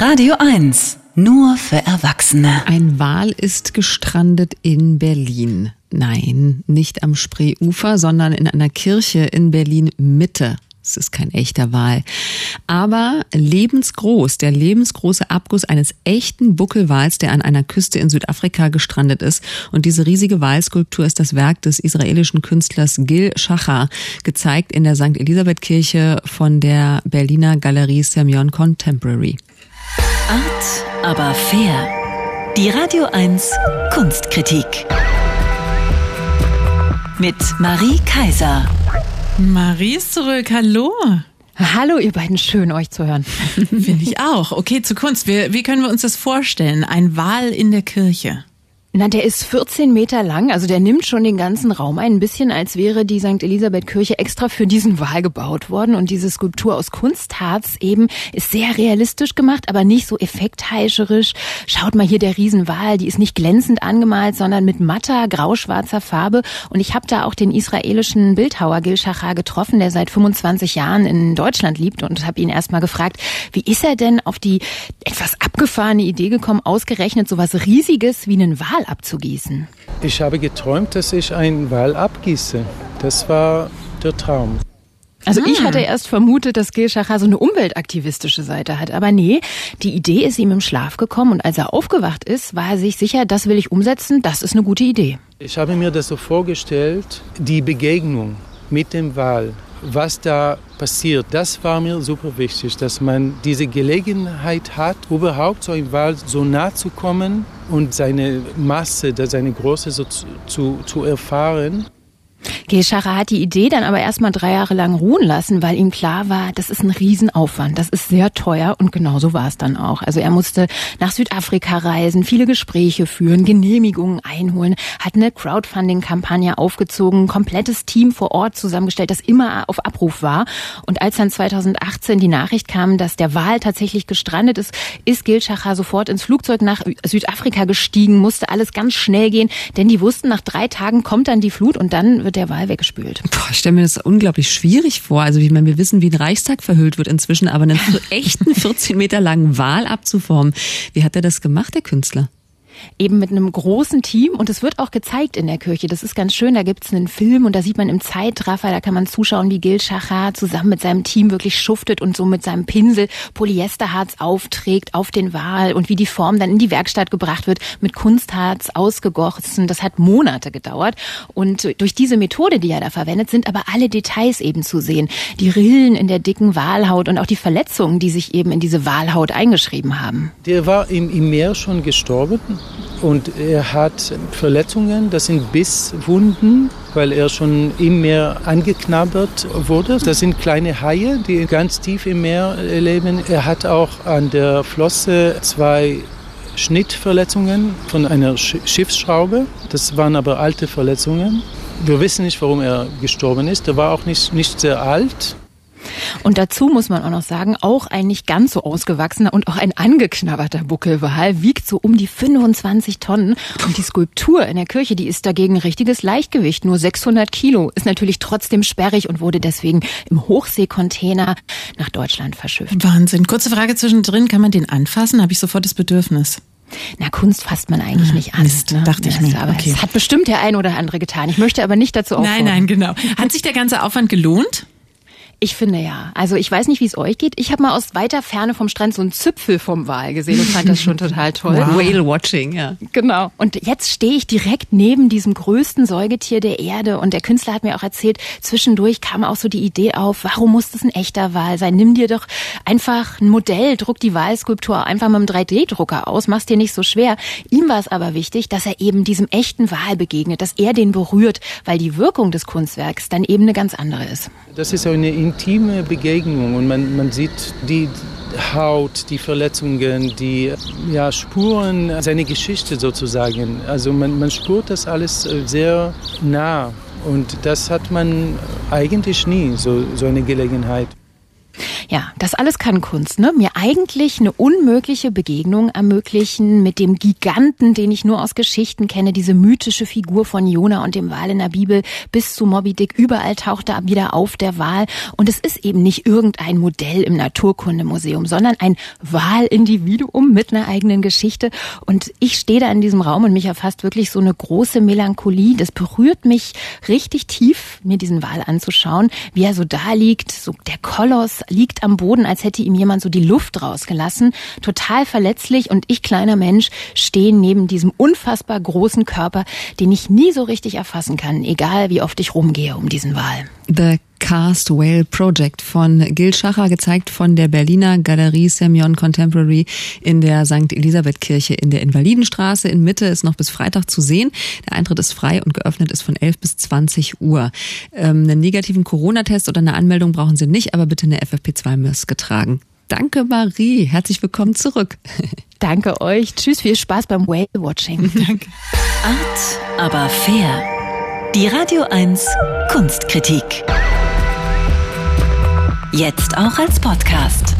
Radio 1. Nur für Erwachsene. Ein Wal ist gestrandet in Berlin. Nein, nicht am Spreeufer, sondern in einer Kirche in Berlin Mitte. Es ist kein echter Wal. Aber lebensgroß, der lebensgroße Abguss eines echten Buckelwals, der an einer Küste in Südafrika gestrandet ist. Und diese riesige Walskulptur ist das Werk des israelischen Künstlers Gil Shachar, gezeigt in der St. Elisabeth Kirche von der Berliner Galerie Semyon Contemporary. Art, aber fair. Die Radio 1 Kunstkritik. Mit Marie Kaiser. Marie ist zurück. Hallo. Hallo, ihr beiden, schön euch zu hören. Finde ich auch. Okay, zu Kunst. Wie, wie können wir uns das vorstellen? Ein Wal in der Kirche. Na, der ist 14 Meter lang, also der nimmt schon den ganzen Raum ein, ein bisschen als wäre die St. Elisabeth Kirche extra für diesen Wal gebaut worden und diese Skulptur aus Kunstharz eben ist sehr realistisch gemacht, aber nicht so effektheischerisch. Schaut mal hier der Riesenwal, die ist nicht glänzend angemalt, sondern mit matter grauschwarzer Farbe und ich habe da auch den israelischen Bildhauer Gil Shachar getroffen, der seit 25 Jahren in Deutschland lebt und habe ihn erstmal gefragt, wie ist er denn auf die etwas abgefahrene Idee gekommen, ausgerechnet sowas riesiges wie einen Wal Wal abzugießen? Ich habe geträumt, dass ich einen Wal abgieße. Das war der Traum. Also ich ah. hatte erst vermutet, dass Gilschacher so eine umweltaktivistische Seite hat. Aber nee, die Idee ist ihm im Schlaf gekommen und als er aufgewacht ist, war er sich sicher, das will ich umsetzen, das ist eine gute Idee. Ich habe mir das so vorgestellt, die Begegnung mit dem Wal was da passiert, das war mir super wichtig, dass man diese Gelegenheit hat, überhaupt so einem Wald so nah zu kommen und seine Masse, seine Größe so zu, zu, zu erfahren. Geschara hat die Idee dann aber erstmal drei Jahre lang ruhen lassen, weil ihm klar war, das ist ein Riesenaufwand, das ist sehr teuer und genauso war es dann auch. Also er musste nach Südafrika reisen, viele Gespräche führen, Genehmigungen einholen, hat eine Crowdfunding-Kampagne aufgezogen, ein komplettes Team vor Ort zusammengestellt, das immer auf Abruf war. Und als dann 2018 die Nachricht kam, dass der Wal tatsächlich gestrandet ist, ist Gilschacher sofort ins Flugzeug nach Südafrika gestiegen, musste alles ganz schnell gehen, denn die wussten, nach drei Tagen kommt dann die Flut und dann wird der Wal weggespült. Boah, ich stelle mir das unglaublich schwierig vor. Also wie man, wir wissen, wie ein Reichstag verhüllt wird inzwischen, aber einen echten 14 Meter langen Wal abzuformen. Wie hat er das gemacht, der Künstler? Eben mit einem großen Team und es wird auch gezeigt in der Kirche. Das ist ganz schön. Da gibt's einen Film und da sieht man im Zeitraffer, da kann man zuschauen, wie Gil Schachar zusammen mit seinem Team wirklich schuftet und so mit seinem Pinsel Polyesterharz aufträgt auf den Wal und wie die Form dann in die Werkstatt gebracht wird, mit Kunstharz ausgegossen. Das hat Monate gedauert und durch diese Methode, die er da verwendet, sind aber alle Details eben zu sehen. Die Rillen in der dicken Walhaut und auch die Verletzungen, die sich eben in diese Walhaut eingeschrieben haben. Der war im, im Meer schon gestorben und er hat Verletzungen, das sind Bisswunden, weil er schon im Meer angeknabbert wurde. Das sind kleine Haie, die ganz tief im Meer leben. Er hat auch an der Flosse zwei Schnittverletzungen von einer Schiffsschraube. Das waren aber alte Verletzungen. Wir wissen nicht, warum er gestorben ist. Er war auch nicht, nicht sehr alt. Und dazu muss man auch noch sagen, auch ein nicht ganz so ausgewachsener und auch ein angeknabberter Buckelwal wiegt so um die 25 Tonnen. Und die Skulptur in der Kirche, die ist dagegen ein richtiges Leichtgewicht, nur 600 Kilo, ist natürlich trotzdem sperrig und wurde deswegen im Hochseekontainer nach Deutschland verschifft. Wahnsinn. Kurze Frage zwischendrin, kann man den anfassen? Habe ich sofort das Bedürfnis. Na, Kunst fasst man eigentlich ah, nicht an. Mist, ne? dachte ich mir. Aber okay. es hat bestimmt der ein oder andere getan. Ich möchte aber nicht dazu auffordern. Nein, nein, genau. Hat sich der ganze Aufwand gelohnt? Ich finde ja. Also ich weiß nicht, wie es euch geht. Ich habe mal aus weiter Ferne vom Strand so einen Zipfel vom Wal gesehen und fand das schon total toll. Wow. Whale Watching, ja. Genau. Und jetzt stehe ich direkt neben diesem größten Säugetier der Erde und der Künstler hat mir auch erzählt, zwischendurch kam auch so die Idee auf, warum muss das ein echter Wal sein? Nimm dir doch einfach ein Modell, druck die Walskulptur einfach mit einem 3D-Drucker aus, mach's dir nicht so schwer. Ihm war es aber wichtig, dass er eben diesem echten Wal begegnet, dass er den berührt, weil die Wirkung des Kunstwerks dann eben eine ganz andere ist. Das ist eine intime Begegnung und man, man sieht die Haut, die Verletzungen, die ja, Spuren, seine Geschichte sozusagen. Also man, man spürt das alles äh, sehr nah und das hat man eigentlich nie, so, so eine Gelegenheit. Ja, das alles kann Kunst, ne? Mir eigentlich eine unmögliche Begegnung ermöglichen mit dem Giganten, den ich nur aus Geschichten kenne, diese mythische Figur von Jona und dem Wal in der Bibel bis zu Moby Dick. Überall taucht er wieder auf, der Wal. Und es ist eben nicht irgendein Modell im Naturkundemuseum, sondern ein Walindividuum mit einer eigenen Geschichte. Und ich stehe da in diesem Raum und mich erfasst wirklich so eine große Melancholie. Das berührt mich richtig tief, mir diesen Wal anzuschauen, wie er so da liegt. So der Koloss am Boden, als hätte ihm jemand so die Luft rausgelassen. Total verletzlich und ich, kleiner Mensch, stehe neben diesem unfassbar großen Körper, den ich nie so richtig erfassen kann, egal wie oft ich rumgehe um diesen Wal. The Cast Whale Project von Gil Schacher, gezeigt von der Berliner Galerie Semyon Contemporary in der St. Elisabeth Kirche in der Invalidenstraße. In Mitte ist noch bis Freitag zu sehen. Der Eintritt ist frei und geöffnet ist von 11 bis 20 Uhr. Ähm, einen negativen Corona-Test oder eine Anmeldung brauchen Sie nicht, aber bitte eine FFP2-Maske tragen. Danke, Marie. Herzlich willkommen zurück. Danke euch. Tschüss, viel Spaß beim Whale-Watching. Danke. Art, aber fair. Die Radio 1 Kunstkritik. Jetzt auch als Podcast.